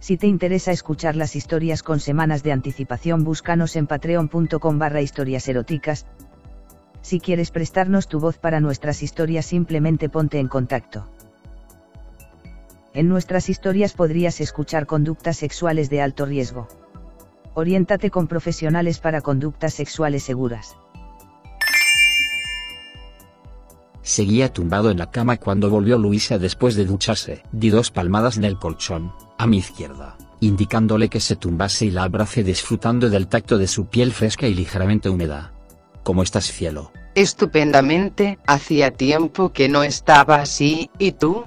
Si te interesa escuchar las historias con semanas de anticipación, búscanos en patreon.com barra historias eróticas. Si quieres prestarnos tu voz para nuestras historias, simplemente ponte en contacto. En nuestras historias podrías escuchar conductas sexuales de alto riesgo. Oriéntate con profesionales para conductas sexuales seguras. Seguía tumbado en la cama cuando volvió Luisa después de ducharse. Di dos palmadas en el colchón, a mi izquierda, indicándole que se tumbase y la abrace disfrutando del tacto de su piel fresca y ligeramente húmeda. ¿Cómo estás, cielo? Estupendamente, hacía tiempo que no estaba así, ¿y tú?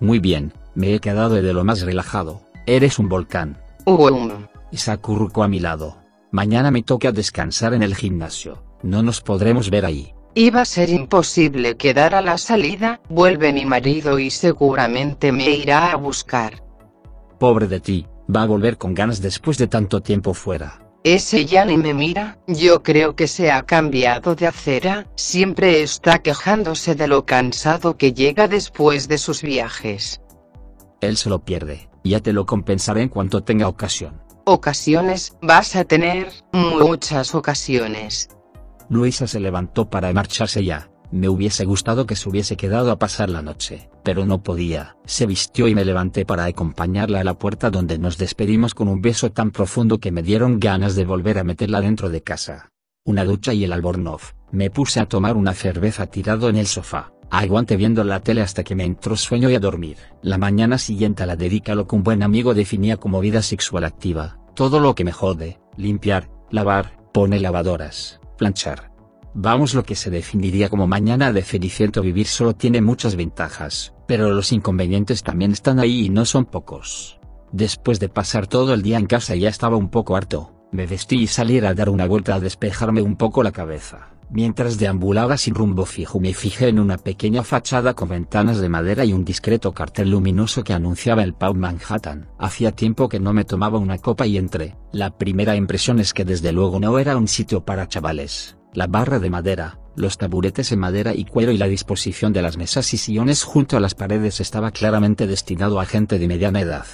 Muy bien, me he quedado de lo más relajado. Eres un volcán. Um, Y se acurrucó a mi lado. Mañana me toca descansar en el gimnasio. No nos podremos ver ahí. iba a ser imposible quedar a la salida, vuelve mi marido y seguramente me irá a buscar. Pobre de ti, va a volver con ganas después de tanto tiempo fuera. Ese ya ni me mira, yo creo que se ha cambiado de acera, siempre está quejándose de lo cansado que llega después de sus viajes. Él se lo pierde, ya te lo compensaré en cuanto tenga ocasión. Ocasiones, vas a tener, muchas ocasiones. Luisa se levantó para marcharse ya. Me hubiese gustado que se hubiese quedado a pasar la noche, pero no podía. Se vistió y me levanté para acompañarla a la puerta donde nos despedimos con un beso tan profundo que me dieron ganas de volver a meterla dentro de casa. Una ducha y el albornoz. Me puse a tomar una cerveza tirado en el sofá. Aguante viendo la tele hasta que me entró sueño y a dormir. La mañana siguiente la dedica lo que un buen amigo definía como vida sexual activa. Todo lo que me jode, limpiar, lavar, pone lavadoras, planchar. Vamos lo que se definiría como mañana de Feliciento vivir solo tiene muchas ventajas, pero los inconvenientes también están ahí y no son pocos. Después de pasar todo el día en casa ya estaba un poco harto, me vestí y salí a dar una vuelta a despejarme un poco la cabeza. Mientras deambulaba sin rumbo fijo me fijé en una pequeña fachada con ventanas de madera y un discreto cartel luminoso que anunciaba el pub Manhattan. Hacía tiempo que no me tomaba una copa y entré. La primera impresión es que desde luego no era un sitio para chavales. La barra de madera, los taburetes en madera y cuero y la disposición de las mesas y sillones junto a las paredes estaba claramente destinado a gente de mediana edad.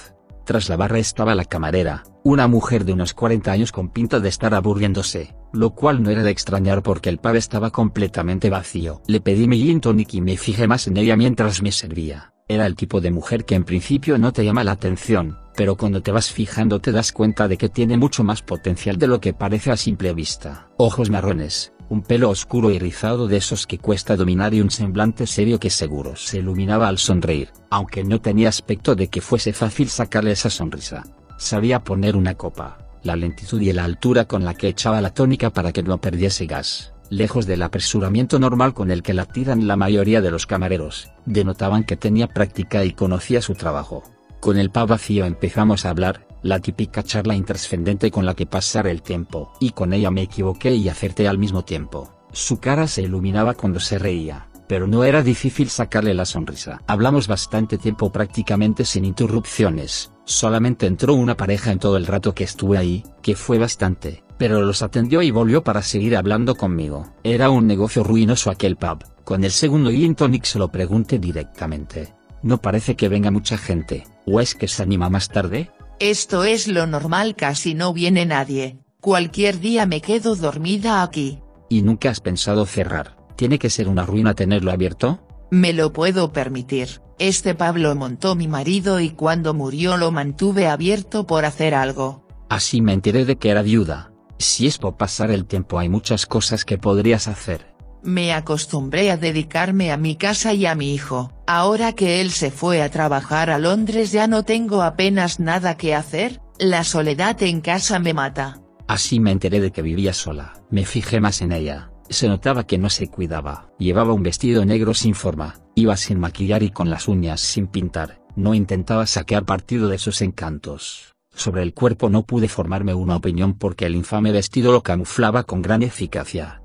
Tras la barra estaba la camarera, una mujer de unos 40 años con pinta de estar aburriéndose, lo cual no era de extrañar porque el pub estaba completamente vacío. Le pedí mi gin tonic y me fijé más en ella mientras me servía. Era el tipo de mujer que en principio no te llama la atención, pero cuando te vas fijando te das cuenta de que tiene mucho más potencial de lo que parece a simple vista. Ojos marrones, un pelo oscuro y rizado de esos que cuesta dominar y un semblante serio que seguro se iluminaba al sonreír, aunque no tenía aspecto de que fuese fácil sacarle esa sonrisa. Sabía poner una copa, la lentitud y la altura con la que echaba la tónica para que no perdiese gas, lejos del apresuramiento normal con el que la tiran la mayoría de los camareros, denotaban que tenía práctica y conocía su trabajo. Con el pub vacío empezamos a hablar, la típica charla intrascendente con la que pasar el tiempo. Y con ella me equivoqué y acerté al mismo tiempo. Su cara se iluminaba cuando se reía, pero no era difícil sacarle la sonrisa. Hablamos bastante tiempo prácticamente sin interrupciones, solamente entró una pareja en todo el rato que estuve ahí, que fue bastante, pero los atendió y volvió para seguir hablando conmigo. Era un negocio ruinoso aquel pub, con el segundo gin tonic se lo pregunté directamente. No parece que venga mucha gente, ¿o es que se anima más tarde? Esto es lo normal, casi no viene nadie. Cualquier día me quedo dormida aquí. ¿Y nunca has pensado cerrar? ¿Tiene que ser una ruina tenerlo abierto? Me lo puedo permitir. Este Pablo montó mi marido y cuando murió lo mantuve abierto por hacer algo. Así me enteré de que era viuda. Si es por pasar el tiempo hay muchas cosas que podrías hacer. Me acostumbré a dedicarme a mi casa y a mi hijo. Ahora que él se fue a trabajar a Londres ya no tengo apenas nada que hacer, la soledad en casa me mata. Así me enteré de que vivía sola. Me fijé más en ella. Se notaba que no se cuidaba. Llevaba un vestido negro sin forma, iba sin maquillar y con las uñas sin pintar. No intentaba sacar partido de sus encantos. Sobre el cuerpo no pude formarme una opinión porque el infame vestido lo camuflaba con gran eficacia.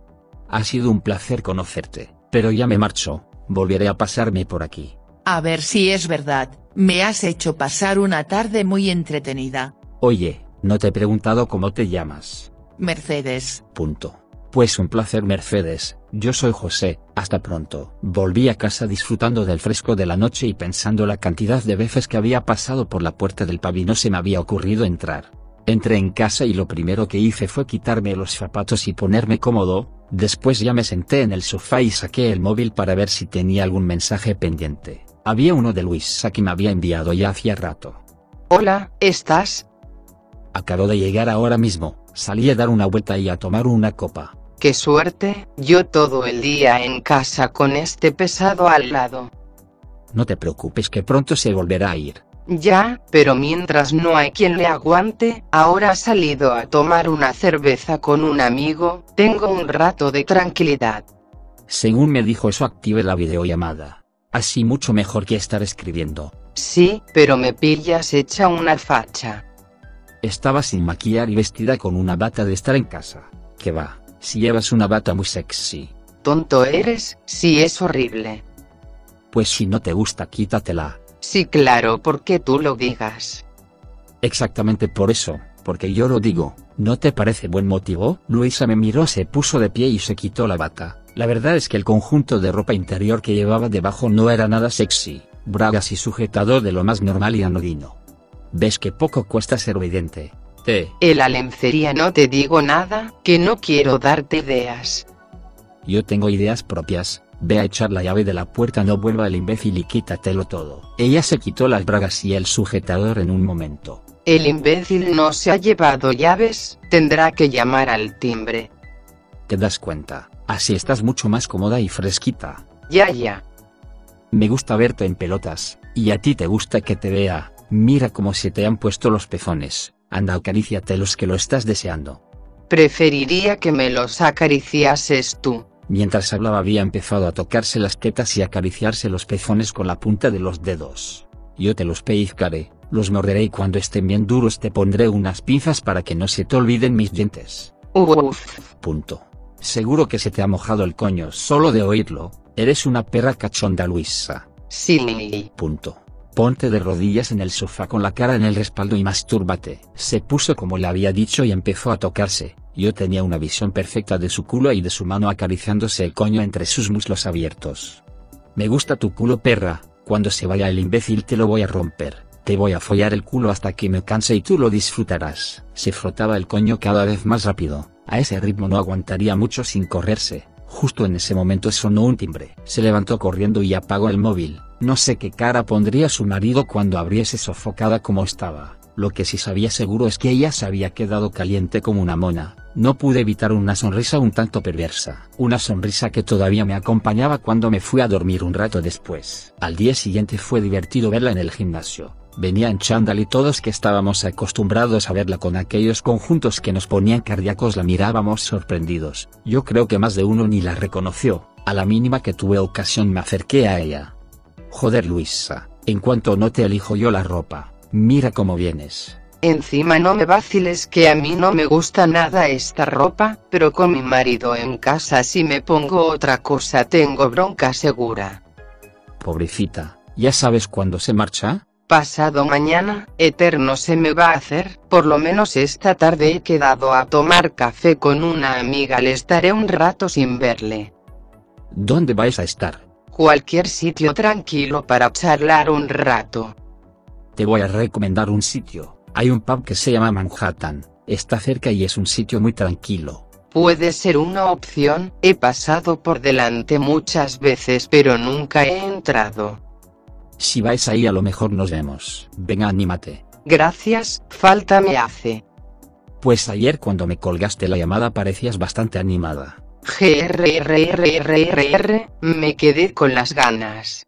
Ha sido un placer conocerte, pero ya me marcho, volveré a pasarme por aquí. A ver si es verdad, me has hecho pasar una tarde muy entretenida. Oye, no te he preguntado cómo te llamas. Mercedes. Punto. Pues un placer Mercedes, yo soy José, hasta pronto. Volví a casa disfrutando del fresco de la noche y pensando la cantidad de veces que había pasado por la puerta del pub y no se me había ocurrido entrar. Entré en casa y lo primero que hice fue quitarme los zapatos y ponerme cómodo, después ya me senté en el sofá y saqué el móvil para ver si tenía algún mensaje pendiente. Había uno de Luisa que me había enviado ya hacía rato. Hola, ¿estás? Acabo de llegar ahora mismo, salí a dar una vuelta y a tomar una copa. Qué suerte, yo todo el día en casa con este pesado al lado. No te preocupes que pronto se volverá a ir. Ya, pero mientras no hay quien le aguante, ahora ha salido a tomar una cerveza con un amigo, tengo un rato de tranquilidad. Según me dijo eso active la videollamada. Así mucho mejor que estar escribiendo. Sí, pero me pillas hecha una facha. Estaba sin maquillar y vestida con una bata de estar en casa. Que va, si llevas una bata muy sexy. Tonto eres, sí es horrible. Pues si no te gusta quítatela. Sí, claro, porque tú lo digas. Exactamente por eso, porque yo lo digo. ¿No te parece buen motivo? Luisa me miró, se puso de pie y se quitó la bata. La verdad es que el conjunto de ropa interior que llevaba debajo no era nada sexy, bragas y sujetador de lo más normal y anodino. ¿Ves que poco cuesta ser obediente? Te. La lencería no te digo nada, que no quiero darte ideas. Yo tengo ideas propias, ve a echar la llave de la puerta, no vuelva el imbécil y quítatelo todo. Ella se quitó las bragas y el sujetador en un momento. El imbécil no se ha llevado llaves, tendrá que llamar al timbre. ¿Te das cuenta? Así estás mucho más cómoda y fresquita. Ya, ya. Me gusta verte en pelotas, y a ti te gusta que te vea, mira cómo se te han puesto los pezones, anda acaríciate los que lo estás deseando. Preferiría que me los acariciases tú. Mientras hablaba había empezado a tocarse las tetas y acariciarse los pezones con la punta de los dedos. Yo te los pellizcaré, los morderé y cuando estén bien duros te pondré unas pinzas para que no se te olviden mis dientes. Uf. Punto. Seguro que se te ha mojado el coño solo de oírlo, eres una perra cachonda Luisa. Sí. Punto. Ponte de rodillas en el sofá con la cara en el respaldo y mastúrbate. Se puso como le había dicho y empezó a tocarse. Yo tenía una visión perfecta de su culo y de su mano acariciándose el coño entre sus muslos abiertos. Me gusta tu culo perra, cuando se vaya el imbécil te lo voy a romper, te voy a follar el culo hasta que me canse y tú lo disfrutarás. Se frotaba el coño cada vez más rápido, a ese ritmo no aguantaría mucho sin correrse. Justo en ese momento sonó un timbre. Se levantó corriendo y apagó el móvil. No sé qué cara pondría su marido cuando abriese sofocada como estaba. Lo que sí sabía seguro es que ella se había quedado caliente como una mona. No pude evitar una sonrisa un tanto perversa. Una sonrisa que todavía me acompañaba cuando me fui a dormir un rato después. Al día siguiente fue divertido verla en el gimnasio. Venía en chándal y todos que estábamos acostumbrados a verla con aquellos conjuntos que nos ponían cardíacos la mirábamos sorprendidos. Yo creo que más de uno ni la reconoció. A la mínima que tuve ocasión me acerqué a ella. Joder Luisa, en cuanto no te elijo yo la ropa, mira cómo vienes. Encima no me vaciles que a mí no me gusta nada esta ropa, pero con mi marido en casa si me pongo otra cosa tengo bronca segura. Pobrecita, ¿ya sabes cuándo se marcha? Pasado mañana, eterno se me va a hacer, por lo menos esta tarde he quedado a tomar café con una amiga, le estaré un rato sin verle. ¿Dónde vais a estar? Cualquier sitio tranquilo para charlar un rato. Te voy a recomendar un sitio. Hay un pub que se llama Manhattan, está cerca y es un sitio muy tranquilo. Puede ser una opción, he pasado por delante muchas veces pero nunca he entrado. Si vais ahí a lo mejor nos vemos. Venga, anímate. Gracias, falta me hace. Pues ayer cuando me colgaste la llamada parecías bastante animada. GRRRRR, me quedé con las ganas.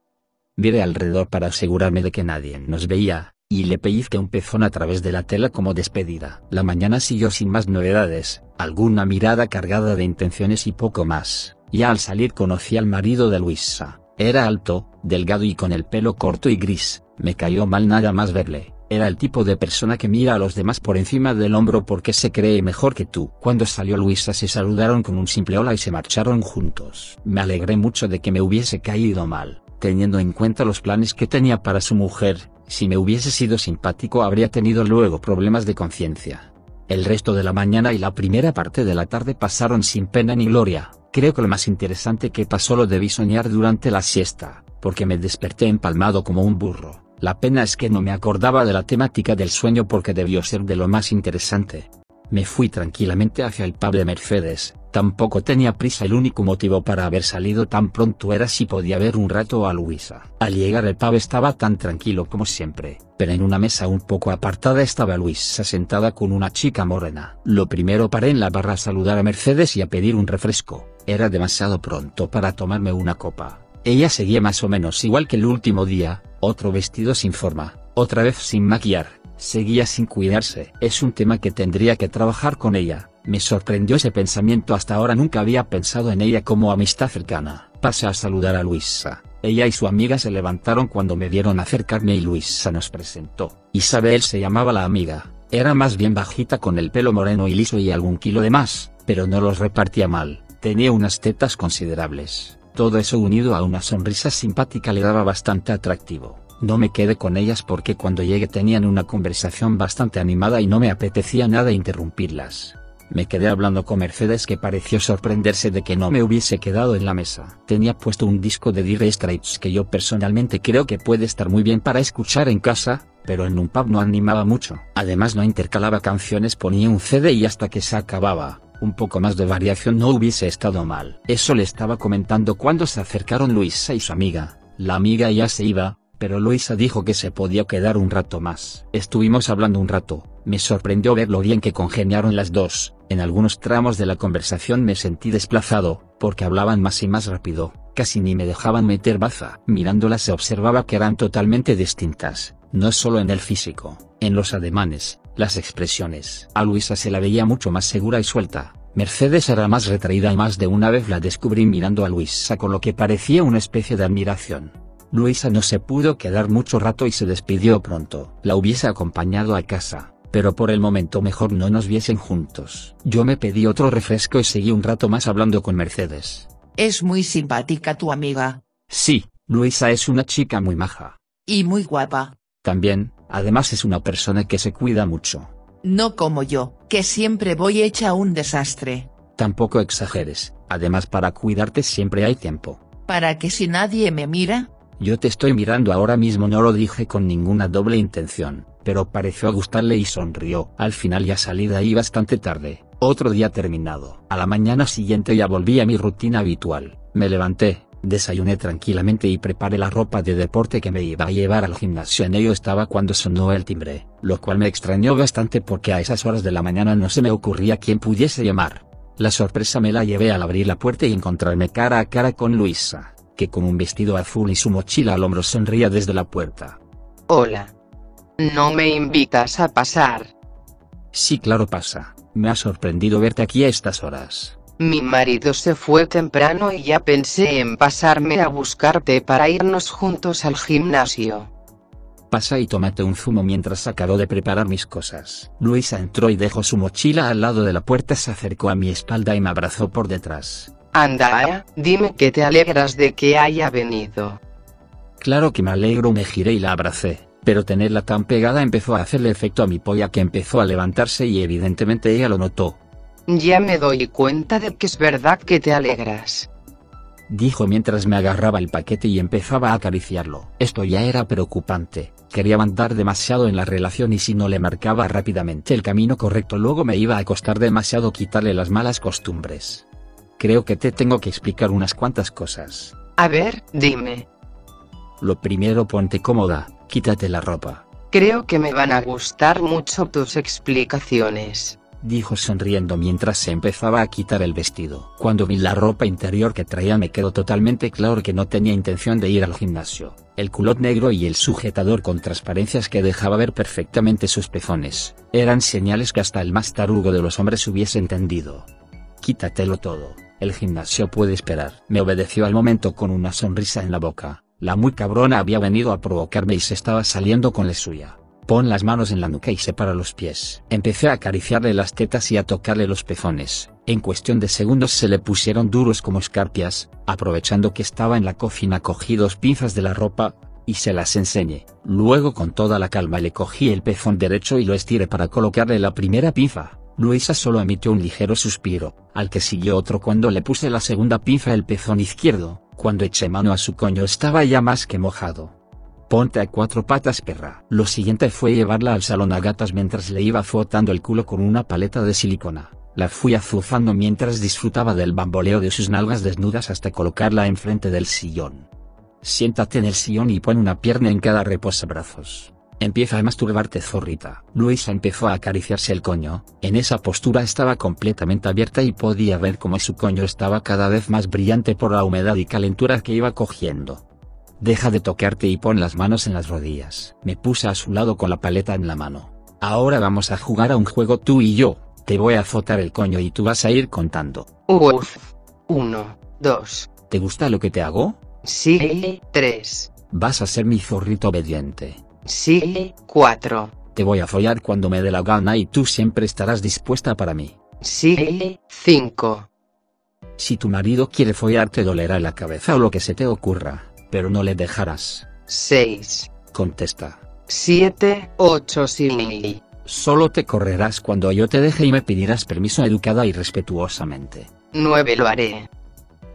Miré alrededor para asegurarme de que nadie nos veía, y le pellizqué un pezón a través de la tela como despedida. La mañana siguió sin más novedades, alguna mirada cargada de intenciones y poco más. Ya al salir conocí al marido de Luisa. Era alto, delgado y con el pelo corto y gris, me cayó mal nada más verle. Era el tipo de persona que mira a los demás por encima del hombro porque se cree mejor que tú. Cuando salió Luisa se saludaron con un simple hola y se marcharon juntos. Me alegré mucho de que me hubiese caído mal, teniendo en cuenta los planes que tenía para su mujer, si me hubiese sido simpático habría tenido luego problemas de conciencia. El resto de la mañana y la primera parte de la tarde pasaron sin pena ni gloria, creo que lo más interesante que pasó lo debí soñar durante la siesta, porque me desperté empalmado como un burro. La pena es que no me acordaba de la temática del sueño porque debió ser de lo más interesante. Me fui tranquilamente hacia el pub de Mercedes, tampoco tenía prisa el único motivo para haber salido tan pronto era si podía ver un rato a Luisa. Al llegar el pub estaba tan tranquilo como siempre, pero en una mesa un poco apartada estaba Luisa sentada con una chica morena. Lo primero paré en la barra a saludar a Mercedes y a pedir un refresco, era demasiado pronto para tomarme una copa. Ella seguía más o menos igual que el último día, otro vestido sin forma, otra vez sin maquillar, seguía sin cuidarse. Es un tema que tendría que trabajar con ella. Me sorprendió ese pensamiento hasta ahora nunca había pensado en ella como amistad cercana. Pasé a saludar a Luisa. Ella y su amiga se levantaron cuando me vieron acercarme y Luisa nos presentó. Isabel se llamaba la amiga. Era más bien bajita con el pelo moreno y liso y algún kilo de más, pero no los repartía mal. Tenía unas tetas considerables. Todo eso unido a una sonrisa simpática le daba bastante atractivo. No me quedé con ellas porque cuando llegué tenían una conversación bastante animada y no me apetecía nada interrumpirlas. Me quedé hablando con Mercedes que pareció sorprenderse de que no me hubiese quedado en la mesa. Tenía puesto un disco de Dire Straits que yo personalmente creo que puede estar muy bien para escuchar en casa, pero en un pub no animaba mucho. Además no intercalaba canciones, ponía un CD y hasta que se acababa un poco más de variación no hubiese estado mal. Eso le estaba comentando cuando se acercaron Luisa y su amiga. La amiga ya se iba, pero Luisa dijo que se podía quedar un rato más. Estuvimos hablando un rato, me sorprendió ver lo bien que congeniaron las dos, en algunos tramos de la conversación me sentí desplazado, porque hablaban más y más rápido, casi ni me dejaban meter baza. Mirándolas se observaba que eran totalmente distintas, no solo en el físico, en los ademanes, las expresiones. A Luisa se la veía mucho más segura y suelta. Mercedes era más retraída y más de una vez la descubrí mirando a Luisa con lo que parecía una especie de admiración. Luisa no se pudo quedar mucho rato y se despidió pronto. La hubiese acompañado a casa, pero por el momento mejor no nos viesen juntos. Yo me pedí otro refresco y seguí un rato más hablando con Mercedes. Es muy simpática tu amiga. Sí, Luisa es una chica muy maja. Y muy guapa. También, Además es una persona que se cuida mucho. No como yo, que siempre voy hecha un desastre. Tampoco exageres, además para cuidarte siempre hay tiempo. ¿Para que si nadie me mira? Yo te estoy mirando ahora mismo no lo dije con ninguna doble intención, pero pareció gustarle y sonrió. Al final ya salí de ahí bastante tarde, otro día terminado. A la mañana siguiente ya volví a mi rutina habitual. Me levanté, Desayuné tranquilamente y preparé la ropa de deporte que me iba a llevar al gimnasio. En ello estaba cuando sonó el timbre, lo cual me extrañó bastante porque a esas horas de la mañana no se me ocurría quién pudiese llamar. La sorpresa me la llevé al abrir la puerta y encontrarme cara a cara con Luisa, que con un vestido azul y su mochila al hombro sonría desde la puerta. Hola. ¿No me invitas a pasar? Sí, claro pasa. Me ha sorprendido verte aquí a estas horas. Mi marido se fue temprano y ya pensé en pasarme a buscarte para irnos juntos al gimnasio. Pasa y tómate un zumo mientras acabo de preparar mis cosas. Luisa entró y dejó su mochila al lado de la puerta, se acercó a mi espalda y me abrazó por detrás. Anda, dime que te alegras de que haya venido. Claro que me alegro, me giré y la abracé, pero tenerla tan pegada empezó a hacerle efecto a mi polla que empezó a levantarse y evidentemente ella lo notó, ya me doy cuenta de que es verdad que te alegras. Dijo mientras me agarraba el paquete y empezaba a acariciarlo. Esto ya era preocupante. Quería mandar demasiado en la relación y si no le marcaba rápidamente el camino correcto luego me iba a costar demasiado quitarle las malas costumbres. Creo que te tengo que explicar unas cuantas cosas. A ver, dime. Lo primero ponte cómoda, quítate la ropa. Creo que me van a gustar mucho tus explicaciones dijo sonriendo mientras se empezaba a quitar el vestido. Cuando vi la ropa interior que traía me quedó totalmente claro que no tenía intención de ir al gimnasio. El culot negro y el sujetador con transparencias que dejaba ver perfectamente sus pezones, eran señales que hasta el más tarugo de los hombres hubiese entendido. Quítatelo todo, el gimnasio puede esperar. Me obedeció al momento con una sonrisa en la boca. La muy cabrona había venido a provocarme y se estaba saliendo con la suya. Pon las manos en la nuca y separa los pies. Empecé a acariciarle las tetas y a tocarle los pezones. En cuestión de segundos se le pusieron duros como escarpias, aprovechando que estaba en la cocina cogí dos pinzas de la ropa, y se las enseñé. Luego con toda la calma le cogí el pezón derecho y lo estiré para colocarle la primera pinza. Luisa solo emitió un ligero suspiro, al que siguió otro cuando le puse la segunda pinza el pezón izquierdo, cuando eché mano a su coño estaba ya más que mojado. Ponte a cuatro patas perra. Lo siguiente fue llevarla al salón a gatas mientras le iba frotando el culo con una paleta de silicona. La fui azuzando mientras disfrutaba del bamboleo de sus nalgas desnudas hasta colocarla enfrente del sillón. Siéntate en el sillón y pon una pierna en cada reposabrazos. Empieza a masturbarte zorrita. Luisa empezó a acariciarse el coño, en esa postura estaba completamente abierta y podía ver cómo su coño estaba cada vez más brillante por la humedad y calentura que iba cogiendo. Deja de tocarte y pon las manos en las rodillas. Me puse a su lado con la paleta en la mano. Ahora vamos a jugar a un juego tú y yo. Te voy a azotar el coño y tú vas a ir contando. Uf. Uno, dos. ¿Te gusta lo que te hago? Sí. Tres. Vas a ser mi zorrito obediente. Sí. Cuatro. Te voy a follar cuando me dé la gana y tú siempre estarás dispuesta para mí. Sí. Cinco. Si tu marido quiere follar te dolerá la cabeza o lo que se te ocurra, pero no le dejarás. Seis. Contesta. Siete. Ocho. Sí. Solo te correrás cuando yo te deje y me pedirás permiso educada y respetuosamente. Nueve. Lo haré.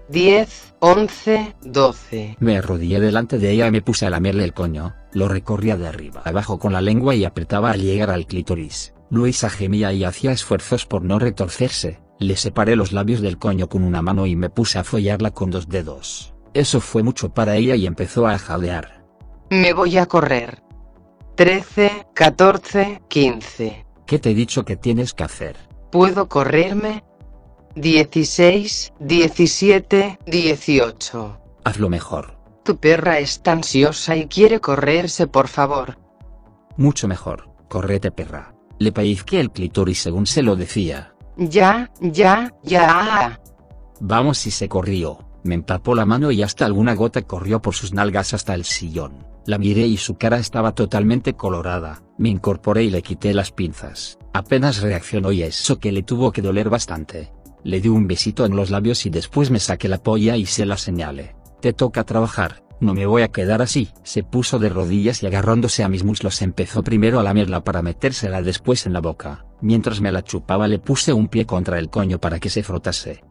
Diez. Once. Doce. Me arrodillé delante de ella y me puse a lamerle el coño, lo recorría de arriba abajo con la lengua y apretaba al llegar al clítoris. Luisa gemía y hacía esfuerzos por no retorcerse, le separé los labios del coño con una mano y me puse a follarla con dos dedos. Eso fue mucho para ella y empezó a jadear. Me voy a correr. Trece. Catorce. Quince. ¿Qué te he dicho que tienes que hacer? ¿Puedo correrme? Dieciséis. Diecisiete. Dieciocho. Hazlo mejor. Tu perra está ansiosa y quiere correrse, por favor. Mucho mejor. Correte perra. Le pellizqué el clítoris según se lo decía. Ya, ya, ya. Vamos y se corrió. Me empapó la mano y hasta alguna gota corrió por sus nalgas hasta el sillón. La miré y su cara estaba totalmente colorada. Me incorporé y le quité las pinzas. Apenas reaccionó y eso que le tuvo que doler bastante. Le di un besito en los labios y después me saqué la polla y se la señalé. Te toca trabajar, no me voy a quedar así. Se puso de rodillas y agarrándose a mis muslos empezó primero a lamerla para metérsela después en la boca. Mientras me la chupaba le puse un pie contra el coño para que se frotase.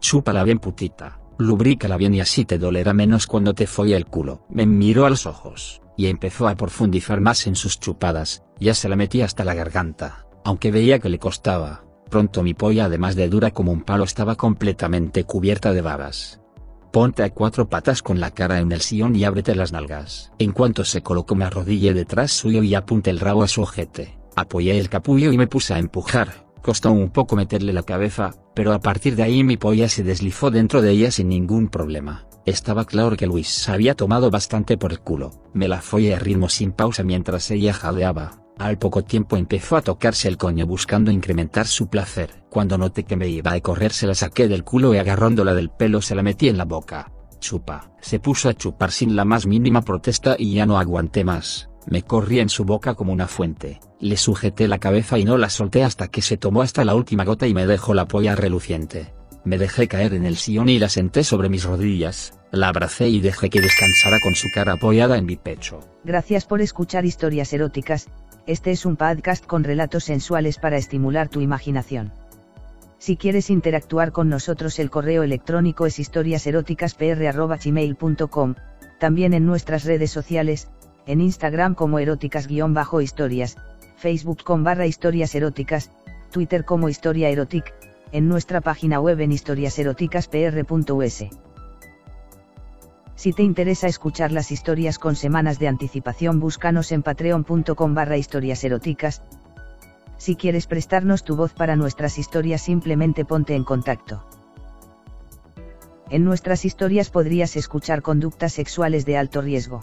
Chúpala bien putita, lubrícala bien y así te dolerá menos cuando te folle el culo. Me miró a los ojos, y empezó a profundizar más en sus chupadas, ya se la metí hasta la garganta, aunque veía que le costaba. Pronto mi polla además de dura como un palo estaba completamente cubierta de babas. Ponte a cuatro patas con la cara en el sillón y ábrete las nalgas. En cuanto se colocó me arrodillé detrás suyo y apunté el rabo a su ojete. Apoyé el capullo y me puse a empujar. Costó un poco meterle la cabeza, pero a partir de ahí mi polla se deslizó dentro de ella sin ningún problema. Estaba claro que Luis se había tomado bastante por el culo. Me la follé a ritmo sin pausa mientras ella jadeaba. Al poco tiempo empezó a tocarse el coño buscando incrementar su placer. Cuando noté que me iba a correr se la saqué del culo y agarrándola del pelo se la metí en la boca. Chupa. Se puso a chupar sin la más mínima protesta y ya no aguanté más. Me corrí en su boca como una fuente. Le sujeté la cabeza y no la solté hasta que se tomó hasta la última gota y me dejó la polla reluciente. Me dejé caer en el sillón y la senté sobre mis rodillas, la abracé y dejé que descansara con su cara apoyada en mi pecho. Gracias por escuchar historias eróticas, este es un podcast con relatos sensuales para estimular tu imaginación. Si quieres interactuar con nosotros el correo electrónico es historiaseroticaspr.gmail.com, también en nuestras redes sociales, en Instagram como eróticas-historias, Facebook con barra historias eróticas, Twitter como historia erotic, en nuestra página web en historiaseroticaspr.us. Si te interesa escuchar las historias con semanas de anticipación búscanos en patreon.com barra historias eróticas. Si quieres prestarnos tu voz para nuestras historias simplemente ponte en contacto. En nuestras historias podrías escuchar conductas sexuales de alto riesgo.